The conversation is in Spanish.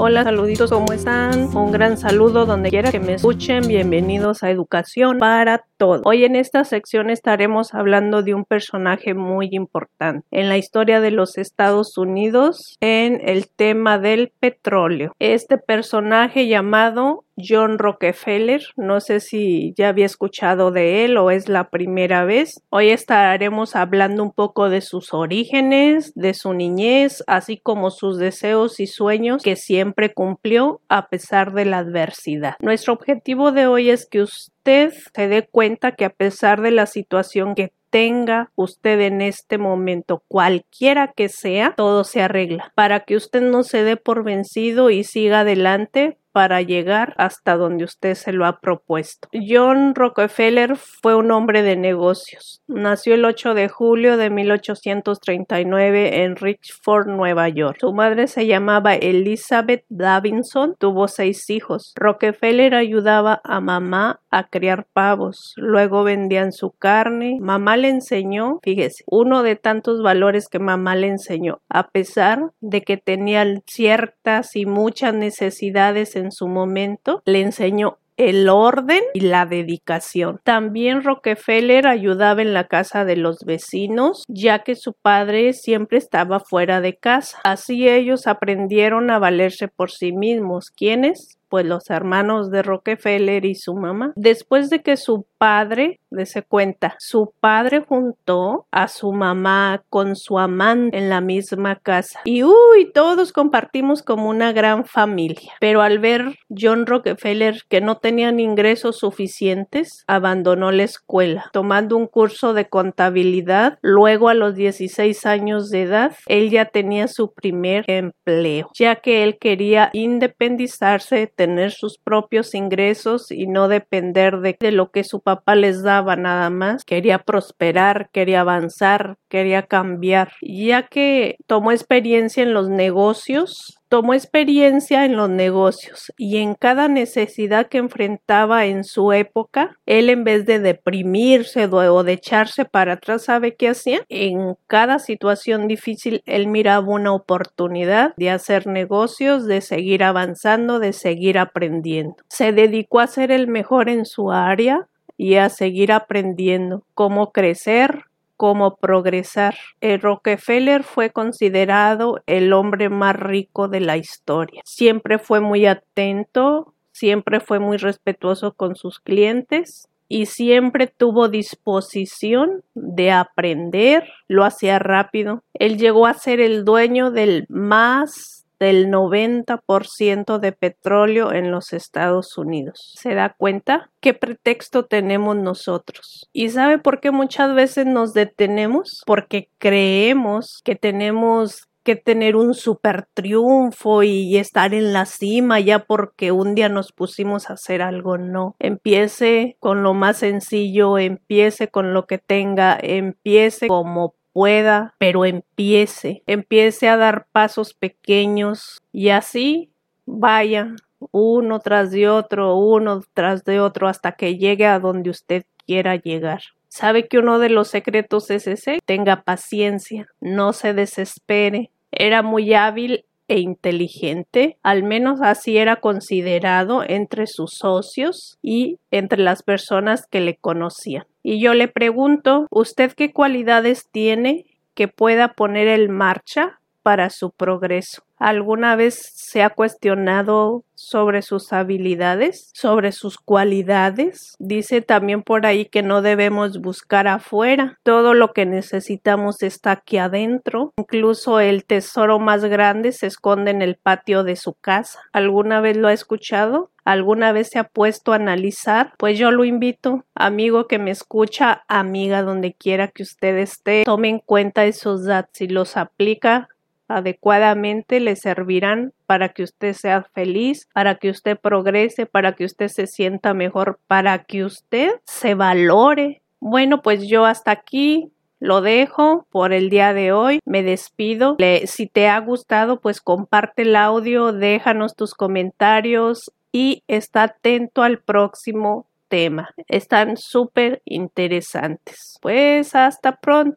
Hola, saluditos, ¿cómo están? Un gran saludo donde quiera que me escuchen. Bienvenidos a Educación para Todos. Hoy en esta sección estaremos hablando de un personaje muy importante en la historia de los Estados Unidos en el tema del petróleo. Este personaje llamado John Rockefeller. No sé si ya había escuchado de él o es la primera vez. Hoy estaremos hablando un poco de sus orígenes, de su niñez, así como sus deseos y sueños que siempre cumplió a pesar de la adversidad. Nuestro objetivo de hoy es que usted se dé cuenta que a pesar de la situación que tenga usted en este momento, cualquiera que sea, todo se arregla para que usted no se dé por vencido y siga adelante para llegar hasta donde usted se lo ha propuesto. John Rockefeller fue un hombre de negocios. Nació el 8 de julio de 1839 en Richford, Nueva York. Su madre se llamaba Elizabeth Davidson. Tuvo seis hijos. Rockefeller ayudaba a mamá a criar pavos. Luego vendían su carne. Mamá le enseñó, fíjese, uno de tantos valores que mamá le enseñó, a pesar de que tenía ciertas y muchas necesidades en su momento, le enseñó el orden y la dedicación. También Rockefeller ayudaba en la casa de los vecinos, ya que su padre siempre estaba fuera de casa. Así ellos aprendieron a valerse por sí mismos. ¿Quiénes? pues los hermanos de Rockefeller y su mamá. Después de que su padre, se cuenta, su padre juntó a su mamá con su amante en la misma casa. Y uy, todos compartimos como una gran familia. Pero al ver John Rockefeller que no tenían ingresos suficientes, abandonó la escuela, tomando un curso de contabilidad. Luego a los 16 años de edad, él ya tenía su primer empleo, ya que él quería independizarse tener sus propios ingresos y no depender de, de lo que su papá les daba nada más. Quería prosperar, quería avanzar, quería cambiar. Ya que tomó experiencia en los negocios, Tomó experiencia en los negocios y en cada necesidad que enfrentaba en su época, él en vez de deprimirse o de echarse para atrás, ¿sabe qué hacía? En cada situación difícil, él miraba una oportunidad de hacer negocios, de seguir avanzando, de seguir aprendiendo. Se dedicó a ser el mejor en su área, y a seguir aprendiendo cómo crecer, cómo progresar. El Rockefeller fue considerado el hombre más rico de la historia. Siempre fue muy atento, siempre fue muy respetuoso con sus clientes y siempre tuvo disposición de aprender, lo hacía rápido. Él llegó a ser el dueño del más del 90% de petróleo en los Estados Unidos. ¿Se da cuenta? ¿Qué pretexto tenemos nosotros? ¿Y sabe por qué muchas veces nos detenemos? Porque creemos que tenemos que tener un super triunfo y estar en la cima ya porque un día nos pusimos a hacer algo, no. Empiece con lo más sencillo, empiece con lo que tenga, empiece como pueda, pero empiece, empiece a dar pasos pequeños y así vaya uno tras de otro, uno tras de otro hasta que llegue a donde usted quiera llegar. ¿Sabe que uno de los secretos es ese? Tenga paciencia, no se desespere. Era muy hábil e inteligente, al menos así era considerado entre sus socios y entre las personas que le conocían. Y yo le pregunto, ¿usted qué cualidades tiene que pueda poner en marcha para su progreso? ¿Alguna vez se ha cuestionado sobre sus habilidades, sobre sus cualidades? Dice también por ahí que no debemos buscar afuera. Todo lo que necesitamos está aquí adentro. Incluso el tesoro más grande se esconde en el patio de su casa. ¿Alguna vez lo ha escuchado? ¿Alguna vez se ha puesto a analizar? Pues yo lo invito, amigo que me escucha, amiga donde quiera que usted esté, tome en cuenta esos datos y los aplica adecuadamente le servirán para que usted sea feliz, para que usted progrese, para que usted se sienta mejor, para que usted se valore. Bueno, pues yo hasta aquí lo dejo por el día de hoy. Me despido. si te ha gustado, pues comparte el audio, déjanos tus comentarios y está atento al próximo tema. Están súper interesantes. Pues hasta pronto.